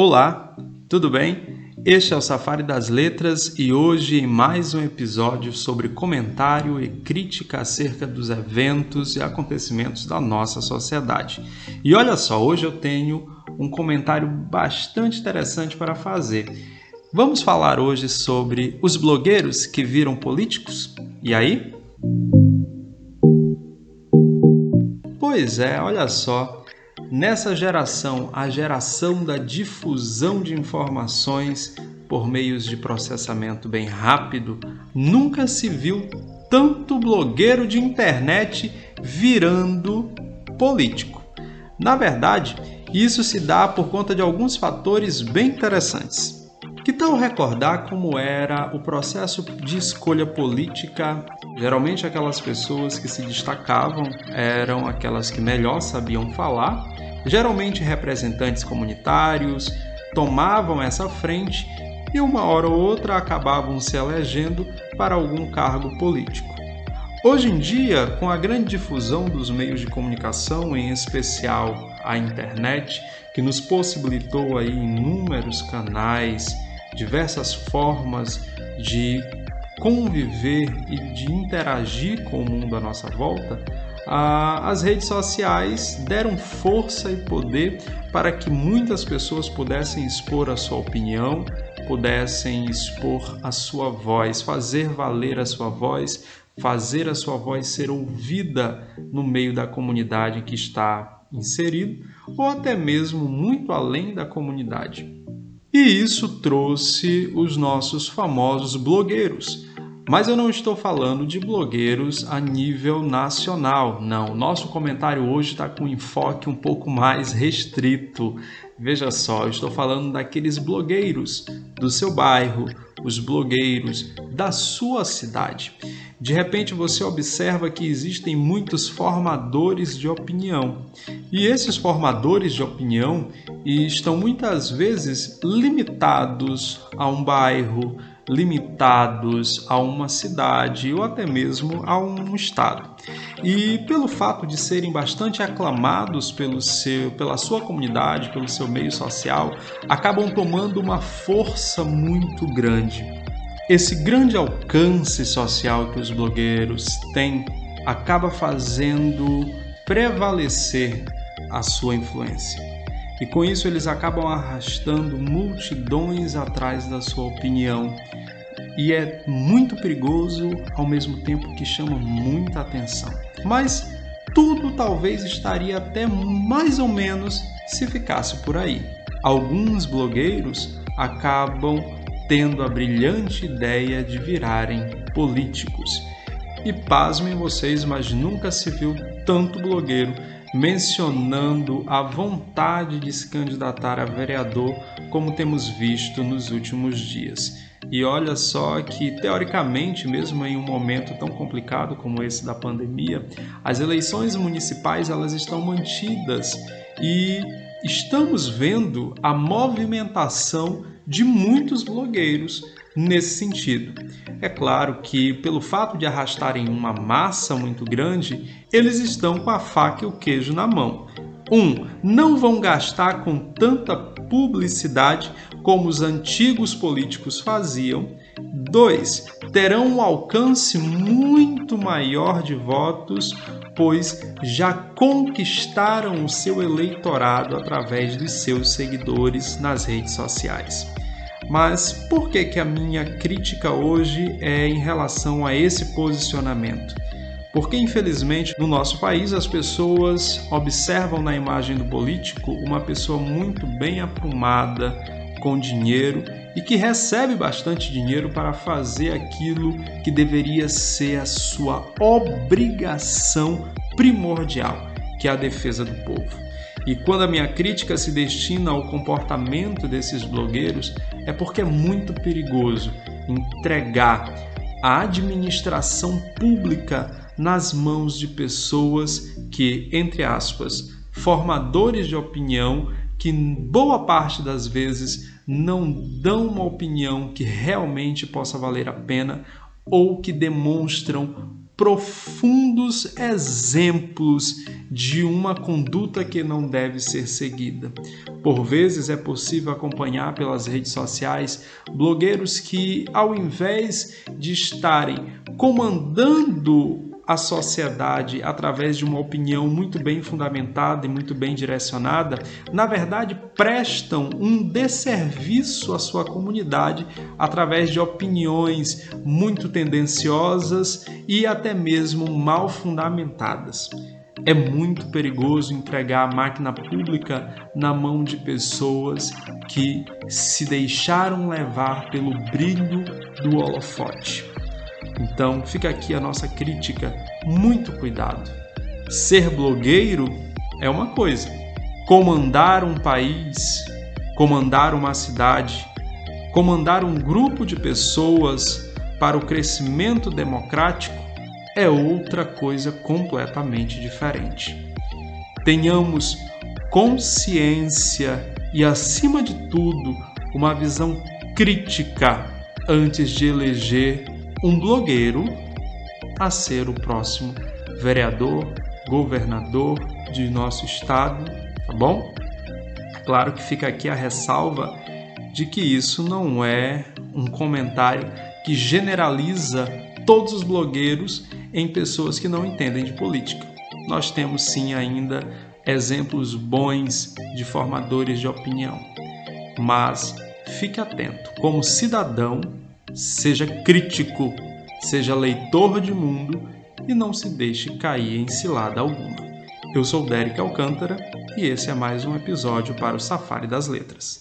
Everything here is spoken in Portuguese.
Olá, tudo bem? Este é o Safari das Letras e hoje em mais um episódio sobre comentário e crítica acerca dos eventos e acontecimentos da nossa sociedade. E olha só, hoje eu tenho um comentário bastante interessante para fazer. Vamos falar hoje sobre os blogueiros que viram políticos? E aí? Pois é, olha só. Nessa geração, a geração da difusão de informações por meios de processamento bem rápido, nunca se viu tanto blogueiro de internet virando político. Na verdade, isso se dá por conta de alguns fatores bem interessantes. Que tal recordar como era o processo de escolha política? Geralmente, aquelas pessoas que se destacavam eram aquelas que melhor sabiam falar Geralmente, representantes comunitários tomavam essa frente e uma hora ou outra acabavam se elegendo para algum cargo político. Hoje em dia, com a grande difusão dos meios de comunicação, em especial a internet, que nos possibilitou aí inúmeros canais, diversas formas de conviver e de interagir com o mundo à nossa volta, as redes sociais deram força e poder para que muitas pessoas pudessem expor a sua opinião, pudessem expor a sua voz, fazer valer a sua voz, fazer a sua voz ser ouvida no meio da comunidade em que está inserido, ou até mesmo muito além da comunidade. E isso trouxe os nossos famosos blogueiros, mas eu não estou falando de blogueiros a nível nacional, não. Nosso comentário hoje está com um enfoque um pouco mais restrito. Veja só, eu estou falando daqueles blogueiros do seu bairro, os blogueiros da sua cidade. De repente você observa que existem muitos formadores de opinião. E esses formadores de opinião estão muitas vezes limitados a um bairro, limitados a uma cidade ou até mesmo a um estado. E pelo fato de serem bastante aclamados pelo seu, pela sua comunidade, pelo seu meio social, acabam tomando uma força muito grande. Esse grande alcance social que os blogueiros têm acaba fazendo prevalecer a sua influência. E com isso eles acabam arrastando multidões atrás da sua opinião. E é muito perigoso ao mesmo tempo que chama muita atenção. Mas tudo talvez estaria até mais ou menos se ficasse por aí. Alguns blogueiros acabam tendo a brilhante ideia de virarem políticos. E pasmem vocês, mas nunca se viu tanto blogueiro mencionando a vontade de se candidatar a vereador, como temos visto nos últimos dias. E olha só que, teoricamente, mesmo em um momento tão complicado como esse da pandemia, as eleições municipais elas estão mantidas e estamos vendo a movimentação de muitos blogueiros nesse sentido. É claro que, pelo fato de arrastarem uma massa muito grande, eles estão com a faca e o queijo na mão. Um, não vão gastar com tanta publicidade como os antigos políticos faziam. Dois, terão um alcance muito maior de votos, pois já conquistaram o seu eleitorado através dos seus seguidores nas redes sociais. Mas por que, que a minha crítica hoje é em relação a esse posicionamento? Porque, infelizmente, no nosso país as pessoas observam na imagem do político uma pessoa muito bem aprumada, com dinheiro e que recebe bastante dinheiro para fazer aquilo que deveria ser a sua obrigação primordial, que é a defesa do povo. E quando a minha crítica se destina ao comportamento desses blogueiros, é porque é muito perigoso entregar a administração pública nas mãos de pessoas que, entre aspas, formadores de opinião que boa parte das vezes não dão uma opinião que realmente possa valer a pena ou que demonstram profundos exemplos de uma conduta que não deve ser seguida. Por vezes é possível acompanhar pelas redes sociais blogueiros que, ao invés de estarem comandando a sociedade através de uma opinião muito bem fundamentada e muito bem direcionada, na verdade prestam um desserviço à sua comunidade através de opiniões muito tendenciosas e até mesmo mal fundamentadas. É muito perigoso entregar a máquina pública na mão de pessoas que se deixaram levar pelo brilho do holofote. Então, fica aqui a nossa crítica. Muito cuidado. Ser blogueiro é uma coisa, comandar um país, comandar uma cidade, comandar um grupo de pessoas para o crescimento democrático é outra coisa completamente diferente. Tenhamos consciência e, acima de tudo, uma visão crítica antes de eleger um blogueiro a ser o próximo vereador, governador de nosso estado, tá bom? Claro que fica aqui a ressalva de que isso não é um comentário que generaliza todos os blogueiros em pessoas que não entendem de política. Nós temos sim ainda exemplos bons de formadores de opinião. Mas fique atento, como cidadão, Seja crítico, seja leitor de mundo e não se deixe cair em cilada alguma. Eu sou Derek Alcântara e esse é mais um episódio para o Safari das Letras.